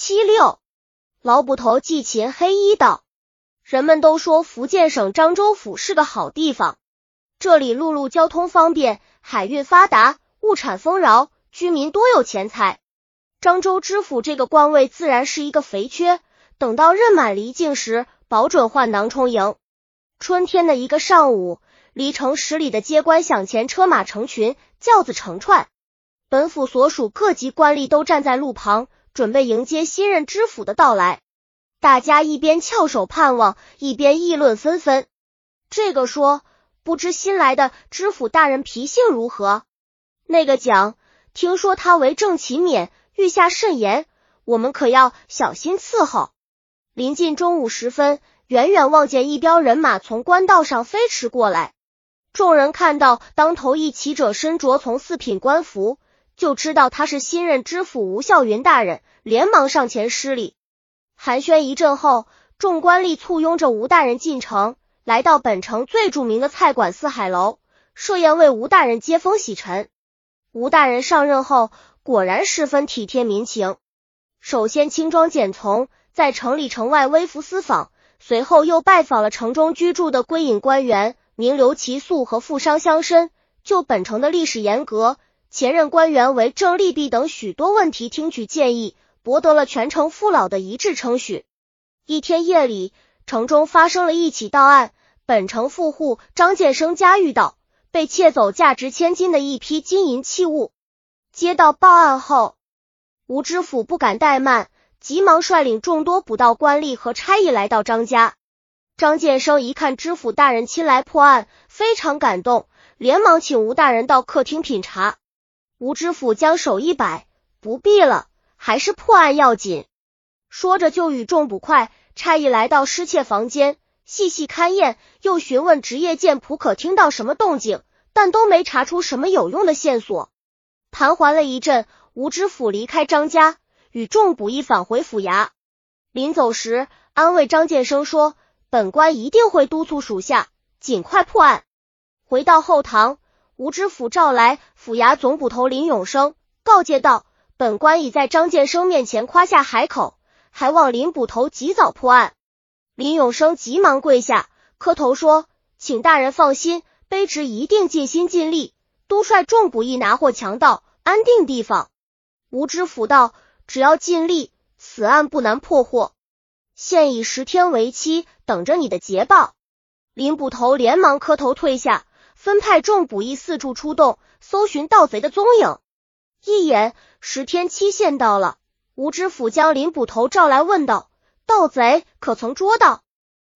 七六，老捕头季秦黑衣道：人们都说福建省漳州府是个好地方，这里陆路交通方便，海运发达，物产丰饶，居民多有钱财。漳州知府这个官位自然是一个肥缺，等到任满离境时，保准换囊充盈。春天的一个上午，离城十里的街官响前，车马成群，轿子成串，本府所属各级官吏都站在路旁，准备迎接新任知府的到来。大家一边翘首盼望，一边议论纷纷。这个说不知新来的知府大人脾性如何？那个讲听说他为政勤勉，御下甚严，我们可要小心伺候。临近中午时分，远远望见一彪人马从官道上飞驰过来。众人看到当头一骑者身着从四品官服，就知道他是新任知府吴孝云大人，连忙上前施礼。寒暄一阵后，众官吏簇拥着吴大人进城，来到本城最著名的菜馆四海楼，设宴为吴大人接风洗尘。吴大人上任后，果然十分体贴民情。首先轻装简从，在城里城外微服私访，随后又拜访了城中居住的归隐官员，名留其宿和富商乡绅，就本城的历史沿革、前任官员为政利弊等许多问题听取建议。博得了全城父老的一致称许。一天夜里，城中发生了一起盗案，本城富户张建生家遇到被窃走价值千金的一批金银器物。接到报案后，吴知府不敢怠慢，急忙率领众多捕盗官吏和差役来到张家。张建生一看知府大人亲来破案，非常感动，连忙请吴大人到客厅品茶。吴知府将手一摆，不必了。还是破案要紧。说着，就与众捕快差役来到失窃房间，细细勘验，又询问职业剑仆可听到什么动静，但都没查出什么有用的线索。盘桓了一阵，吴知府离开张家，与众捕役返回府衙。临走时，安慰张建生说：“本官一定会督促属下尽快破案。”回到后堂，吴知府召来府衙总捕头林永生，告诫道。本官已在张建生面前夸下海口，还望林捕头及早破案。林永生急忙跪下磕头说：“请大人放心，卑职一定尽心尽力，督率众捕役拿获强盗，安定地方。”吴知府道：“只要尽力，此案不难破获。现以十天为期，等着你的捷报。”林捕头连忙磕头退下，分派众捕役四处出动，搜寻盗贼的踪影。一眼。十天期限到了，吴知府将林捕头召来，问道：“盗贼可曾捉到？”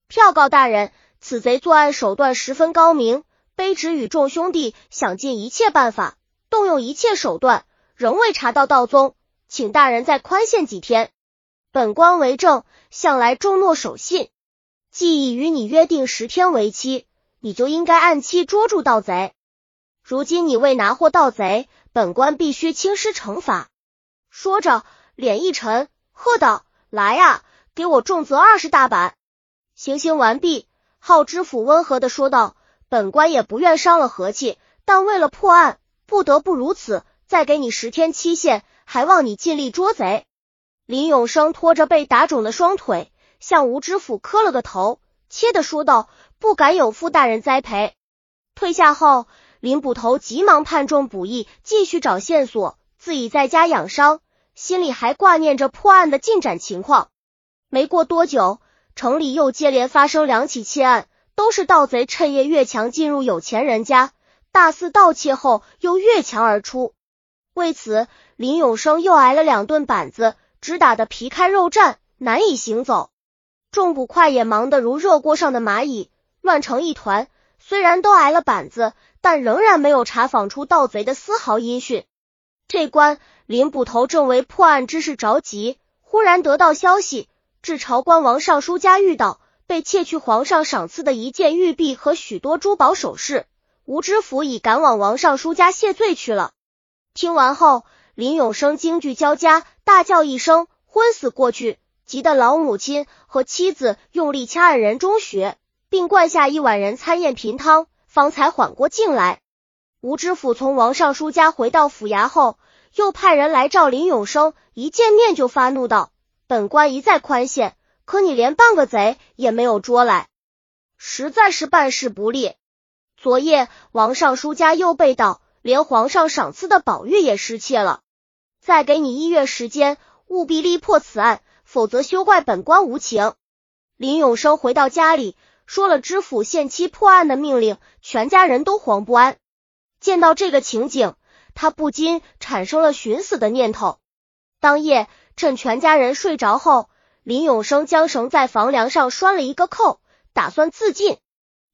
票告大人，此贼作案手段十分高明，卑职与众兄弟想尽一切办法，动用一切手段，仍未查到盗踪，请大人再宽限几天。本官为证，向来重诺守信，既已与你约定十天为期，你就应该按期捉住盗贼。如今你未拿获盗贼。本官必须轻施惩罚。说着，脸一沉，喝道：“来呀，给我重责二十大板！”行刑完毕，浩知府温和的说道：“本官也不愿伤了和气，但为了破案，不得不如此。再给你十天期限，还望你尽力捉贼。”林永生拖着被打肿的双腿，向吴知府磕了个头，切的说道：“不敢有负大人栽培。”退下后。林捕头急忙盼众捕役继续找线索，自己在家养伤，心里还挂念着破案的进展情况。没过多久，城里又接连发生两起窃案，都是盗贼趁夜越墙进入有钱人家，大肆盗窃后又越墙而出。为此，林永生又挨了两顿板子，直打得皮开肉绽，难以行走。众捕快也忙得如热锅上的蚂蚁，乱成一团。虽然都挨了板子。但仍然没有查访出盗贼的丝毫音讯。这关林捕头正为破案之事着急，忽然得到消息，至朝官王尚书家遇到被窃去皇上赏赐的一件玉璧和许多珠宝首饰。吴知府已赶往王尚书家谢罪去了。听完后，林永生惊惧交加，大叫一声，昏死过去。急得老母亲和妻子用力掐按人中穴，并灌下一碗人参燕平汤。方才缓过劲来，吴知府从王尚书家回到府衙后，又派人来召林永生，一见面就发怒道：“本官一再宽限，可你连半个贼也没有捉来，实在是办事不利。昨夜王尚书家又被盗，连皇上赏赐的宝玉也失窃了。再给你一月时间，务必力破此案，否则休怪本官无情。林永生回到家里，说了知府限期破案的命令，全家人都惶不安。见到这个情景，他不禁产生了寻死的念头。当夜。趁全家人睡着后，林永生将绳在房梁上拴了一个扣，打算自尽。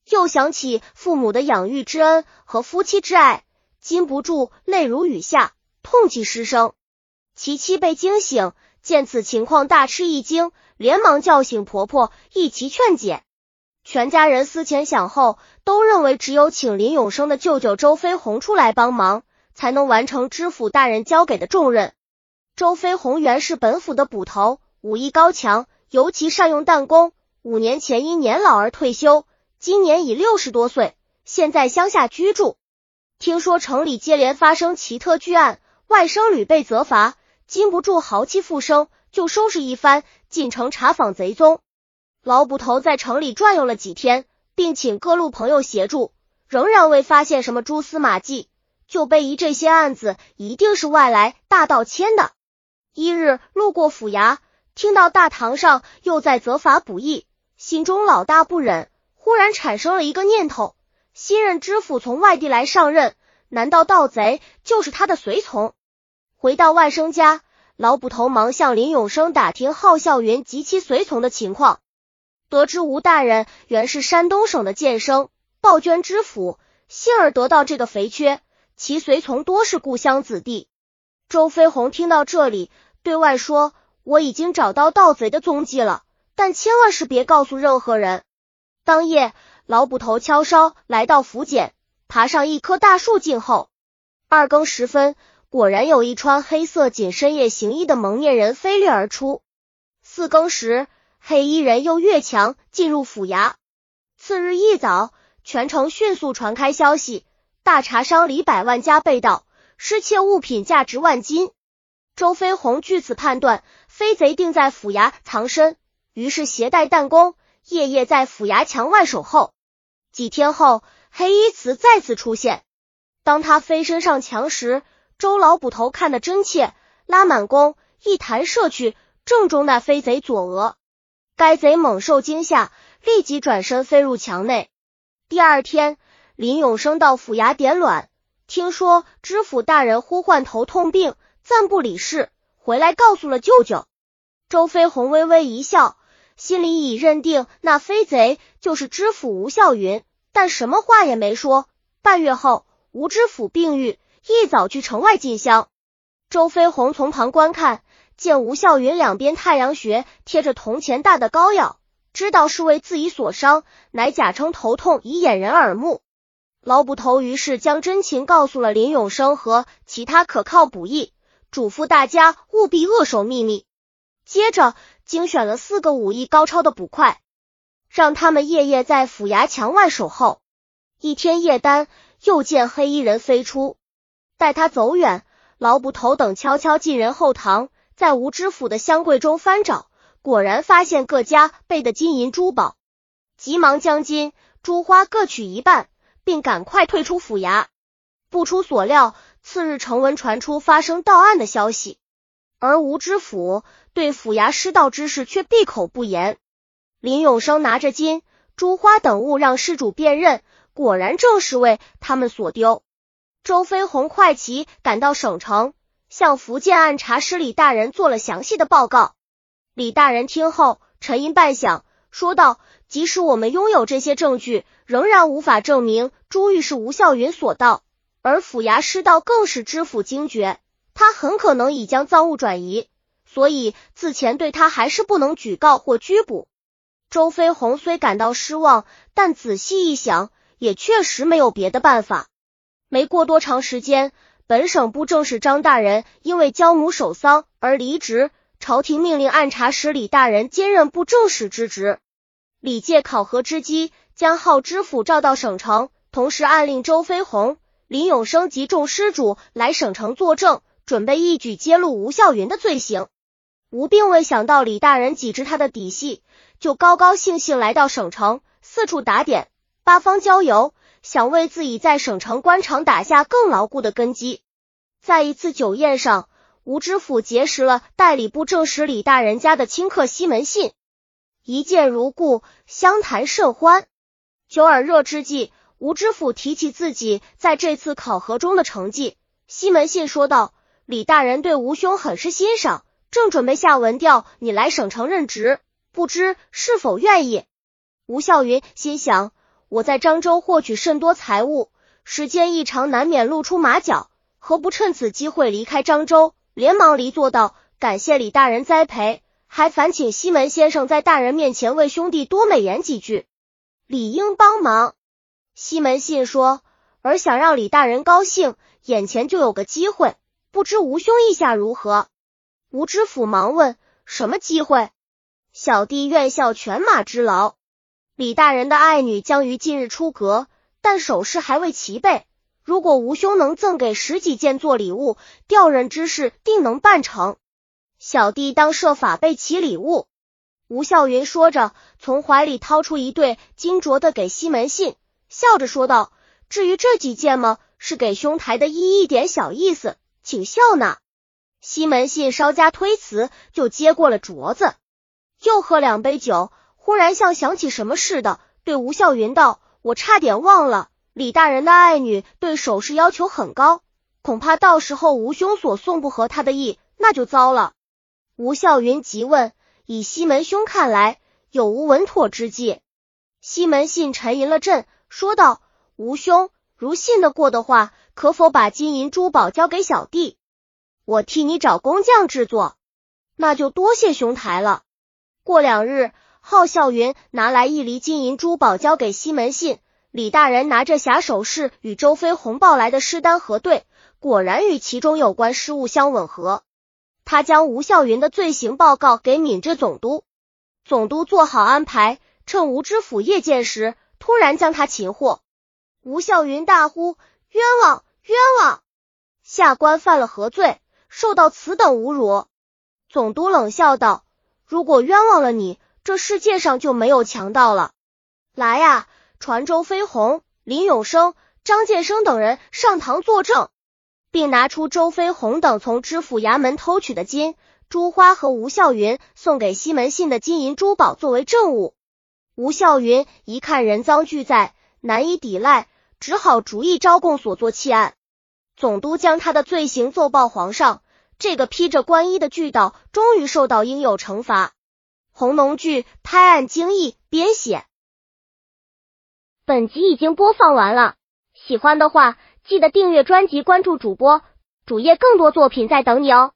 又想起父母的养育之恩和夫妻之爱，禁不住泪如雨下，痛泣失声。其妻被惊醒，见此情况，大吃一惊，连忙叫醒婆婆，一齐劝解。全家人思前想后，都认为只有请林永生的舅舅周飞鸿出来帮忙，才能完成知府大人交给的重任。周飞鸿原是本府的捕头，武艺高强，尤其善用弹弓。五年前因年老而退休，今年已六十多岁，现在乡下居住。听说城里接连发生奇特巨案，外甥屡被责罚，禁不住豪气复生，就收拾一番，进城查访贼踪。老捕头在城里转悠了几天，并请各路朋友协助，仍然未发现什么蛛丝马迹，就被疑这些案子一定是外来大盗牵的。一日路过府衙，听到大堂上又在责罚捕役，心中老大不忍，忽然产生了一个念头：新任知府从外地来上任，难道盗贼就是他的随从？回到外甥家，老捕头忙向林永生打听浩啸云及其随从的情况，得知吴大人原是山东省的剑生，鲍娟知府，幸而得到这个肥缺，其随从多是故乡子弟。周飞鸿听到这里。对外说我已经找到盗贼的踪迹了，但千万是别告诉任何人。当夜，老捕头敲烧来到府检，爬上一棵大树静候。二更时分，果然有一穿黑色紧身夜行衣的蒙面人飞掠而出。四更时，黑衣人又越墙进入府衙。次日一早，全城迅速传开消息，大茶商李百万家被盗，失窃物品价值万金。周飞鸿据此判断，飞贼定在府衙藏身，于是携带弹弓，夜夜在府衙墙外守候。几天后，黑衣慈再次出现。当他飞身上墙时，周老捕头看得真切，拉满弓，一弹射去，正中那飞贼左额。该贼猛受惊吓，立即转身飞入墙内。第二天，林永生到府衙点卵，听说知府大人呼唤头痛病。暂不理事，回来告诉了舅舅。周飞鸿微微一笑，心里已认定那飞贼就是知府吴孝云，但什么话也没说。半月后，吴知府病愈，一早去城外进香。周飞鸿从旁观看，见吴孝云两边太阳穴贴着铜钱大的膏药，知道是为自己所伤，乃假称头痛以掩人耳目。老捕头于是将真情告诉了林永生和其他可靠捕役。嘱咐大家务必扼守秘密。接着精选了四个武艺高超的捕快，让他们夜夜在府衙墙外守候。一天夜单，又见黑衣人飞出，待他走远，老捕头等悄悄进人后堂，在吴知府的箱柜中翻找，果然发现各家备的金银珠宝，急忙将金珠花各取一半，并赶快退出府衙。不出所料。次日，成文传出发生盗案的消息，而吴知府对府衙失盗之事却闭口不言。林永生拿着金、珠花等物让施主辨认，果然正是为他们所丢。周飞鸿快骑赶到省城，向福建按察使李大人做了详细的报告。李大人听后沉吟半晌，说道：“即使我们拥有这些证据，仍然无法证明朱玉是吴孝云所盗。”而府衙失盗更是知府惊觉，他很可能已将赃物转移，所以自前对他还是不能举告或拘捕。周飞鸿虽感到失望，但仔细一想，也确实没有别的办法。没过多长时间，本省部正使张大人因为焦母守丧而离职，朝廷命令按察使李大人兼任部正使之职。李借考核之机，将浩知府召到省城，同时暗令周飞鸿。林永生及众施主来省城作证，准备一举揭露吴孝云的罪行。吴并未想到李大人几知他的底细，就高高兴兴来到省城，四处打点，八方郊游，想为自己在省城官场打下更牢固的根基。在一次酒宴上，吴知府结识了代理部正使李大人家的亲客西门信，一见如故，相谈甚欢。酒耳热之际，吴知府提起自己在这次考核中的成绩，西门信说道：“李大人对吴兄很是欣赏。”正准备下文调，你来省城任职，不知是否愿意？吴孝云心想，我在漳州获取甚多财物，时间一长，难免露出马脚，何不趁此机会离开漳州？连忙离座道：“感谢李大人栽培，还烦请西门先生在大人面前为兄弟多美言几句，理应帮忙。”西门信说：“儿想让李大人高兴，眼前就有个机会，不知吴兄意下如何？”吴知府忙问：“什么机会？”小弟愿效犬马之劳。李大人的爱女将于近日出阁，但首饰还未齐备。如果吴兄能赠给十几件做礼物，调任之事定能办成。小弟当设法备齐礼物。吴孝云说着，从怀里掏出一对金镯的给西门信，笑着说道：“至于这几件吗？是给兄台的一一点小意思，请笑纳。”西门信稍加推辞，就接过了镯子，又喝两杯酒，忽然像想起什么似的，对吴孝云道：“我差点忘了，李大人的爱女对首饰要求很高，恐怕到时候吴兄所送不合他的意，那就糟了。”吴孝云急问：“以西门兄看来，有无稳妥之计？”西门信沉吟了阵，说道：“吴兄如信得过的话，可否把金银珠宝交给小弟？”我替你找工匠制作，那就多谢兄台了。过两日，浩笑云拿来一厘金银珠宝交给西门信，李大人拿着匣首饰与周飞鸿报来的诗单核对，果然与其中有关失物相吻合。他将吴笑云的罪行报告给闽浙总督，总督做好安排，趁吴知府夜见时，突然将他擒获。吴笑云大呼冤枉冤枉，下官犯了何罪？受到此等侮辱，总督冷笑道：“如果冤枉了你，这世界上就没有强盗了。来呀，传周飞鸿、林永生、张建生等人上堂作证，并拿出周飞鸿等从知府衙门偷取的金珠花和吴孝云送给西门信的金银珠宝作为证物。”吴孝云一看人赃俱在，难以抵赖，只好逐一招供所作弃案。总督将他的罪行奏报皇上，这个披着官衣的巨盗终于受到应有惩罚。红农剧拍案惊异编写。本集已经播放完了，喜欢的话记得订阅专辑，关注主播主页，更多作品在等你哦。